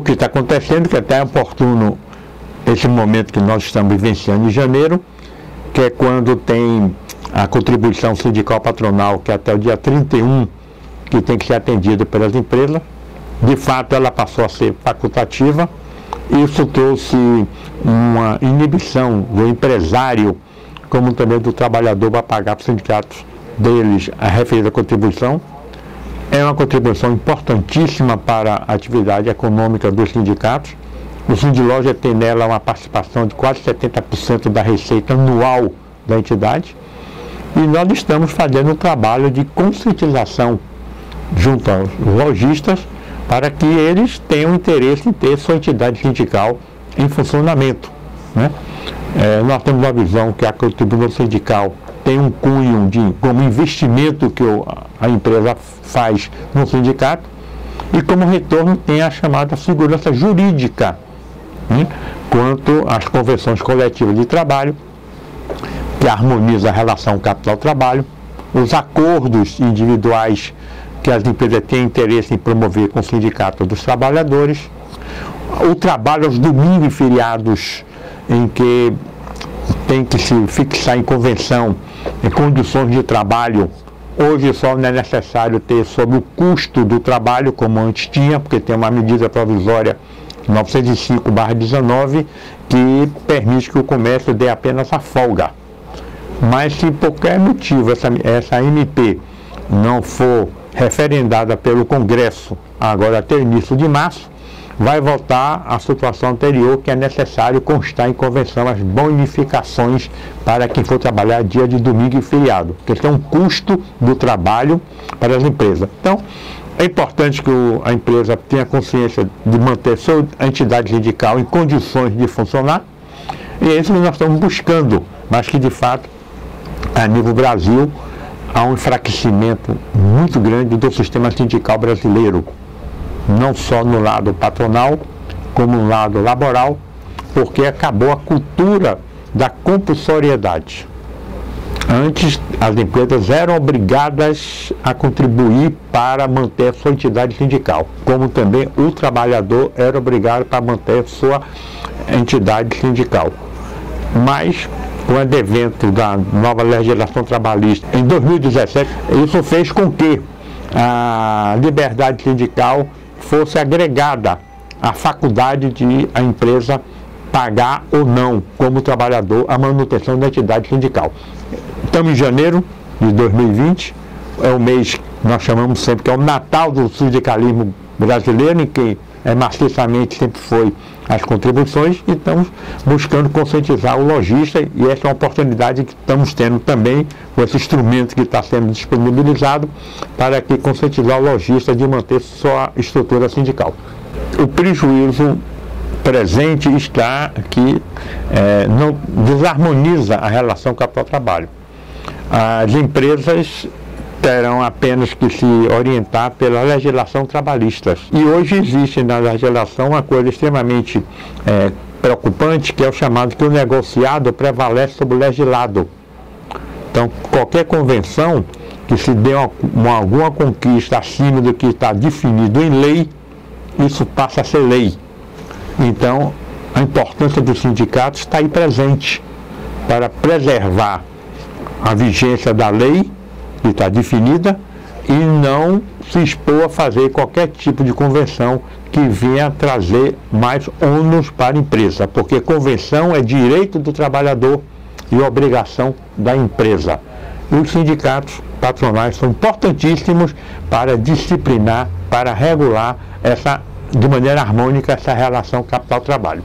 o que está acontecendo, que até é oportuno esse momento que nós estamos vivenciando em janeiro, que é quando tem a contribuição sindical patronal, que é até o dia 31, que tem que ser atendida pelas empresas. De fato, ela passou a ser facultativa. Isso trouxe uma inibição do empresário, como também do trabalhador, para pagar para os sindicatos deles a referida contribuição. É uma contribuição importantíssima para a atividade econômica dos sindicatos. O Sindiloja tem nela uma participação de quase 70% da receita anual da entidade. E nós estamos fazendo um trabalho de conscientização junto aos lojistas para que eles tenham interesse em ter sua entidade sindical em funcionamento. Né? É, nós temos uma visão que a contribuição sindical tem um cunho de, como investimento que o, a empresa faz no sindicato e como retorno tem a chamada segurança jurídica né? quanto às convenções coletivas de trabalho que harmoniza a relação capital-trabalho, os acordos individuais que as empresas têm interesse em promover com o sindicato dos trabalhadores, o trabalho aos domingos e feriados, em que tem que se fixar em convenção em condições de trabalho. Hoje só não é necessário ter sobre o custo do trabalho, como antes tinha, porque tem uma medida provisória 905-19 que permite que o comércio dê apenas a folga. Mas se por qualquer motivo essa, essa MP não for referendada pelo Congresso agora até o início de março, vai voltar à situação anterior que é necessário constar em convenção as bonificações para quem for trabalhar dia de domingo e feriado, que é um custo do trabalho para as empresas. Então, é importante que o, a empresa tenha consciência de manter sua entidade sindical em condições de funcionar, e é isso que nós estamos buscando, mas que de fato a nível Brasil, há um enfraquecimento muito grande do sistema sindical brasileiro, não só no lado patronal, como no lado laboral, porque acabou a cultura da compulsoriedade. Antes, as empresas eram obrigadas a contribuir para manter a sua entidade sindical, como também o trabalhador era obrigado para manter a sua entidade sindical. Mas com o advento da nova legislação trabalhista em 2017, isso fez com que a liberdade sindical fosse agregada à faculdade de a empresa pagar ou não, como trabalhador, a manutenção da entidade sindical. Estamos em janeiro de 2020, é o mês que nós chamamos sempre que é o Natal do sindicalismo brasileiro, em que é, maciçamente sempre foi as contribuições e estamos buscando conscientizar o lojista e essa é uma oportunidade que estamos tendo também com esse instrumento que está sendo disponibilizado para que conscientizar o lojista de manter sua estrutura sindical. O prejuízo presente está que é, não desarmoniza a relação capital-trabalho. As empresas terão apenas que se orientar pela legislação trabalhista. E hoje existe na legislação uma coisa extremamente é, preocupante, que é o chamado que o negociado prevalece sobre o legislado. Então, qualquer convenção que se dê uma, uma, alguma conquista acima do que está definido em lei, isso passa a ser lei. Então, a importância dos sindicatos está aí presente para preservar a vigência da lei que está definida e não se expor a fazer qualquer tipo de convenção que venha trazer mais ônus para a empresa, porque convenção é direito do trabalhador e obrigação da empresa. E os sindicatos patronais são importantíssimos para disciplinar, para regular essa, de maneira harmônica essa relação capital-trabalho.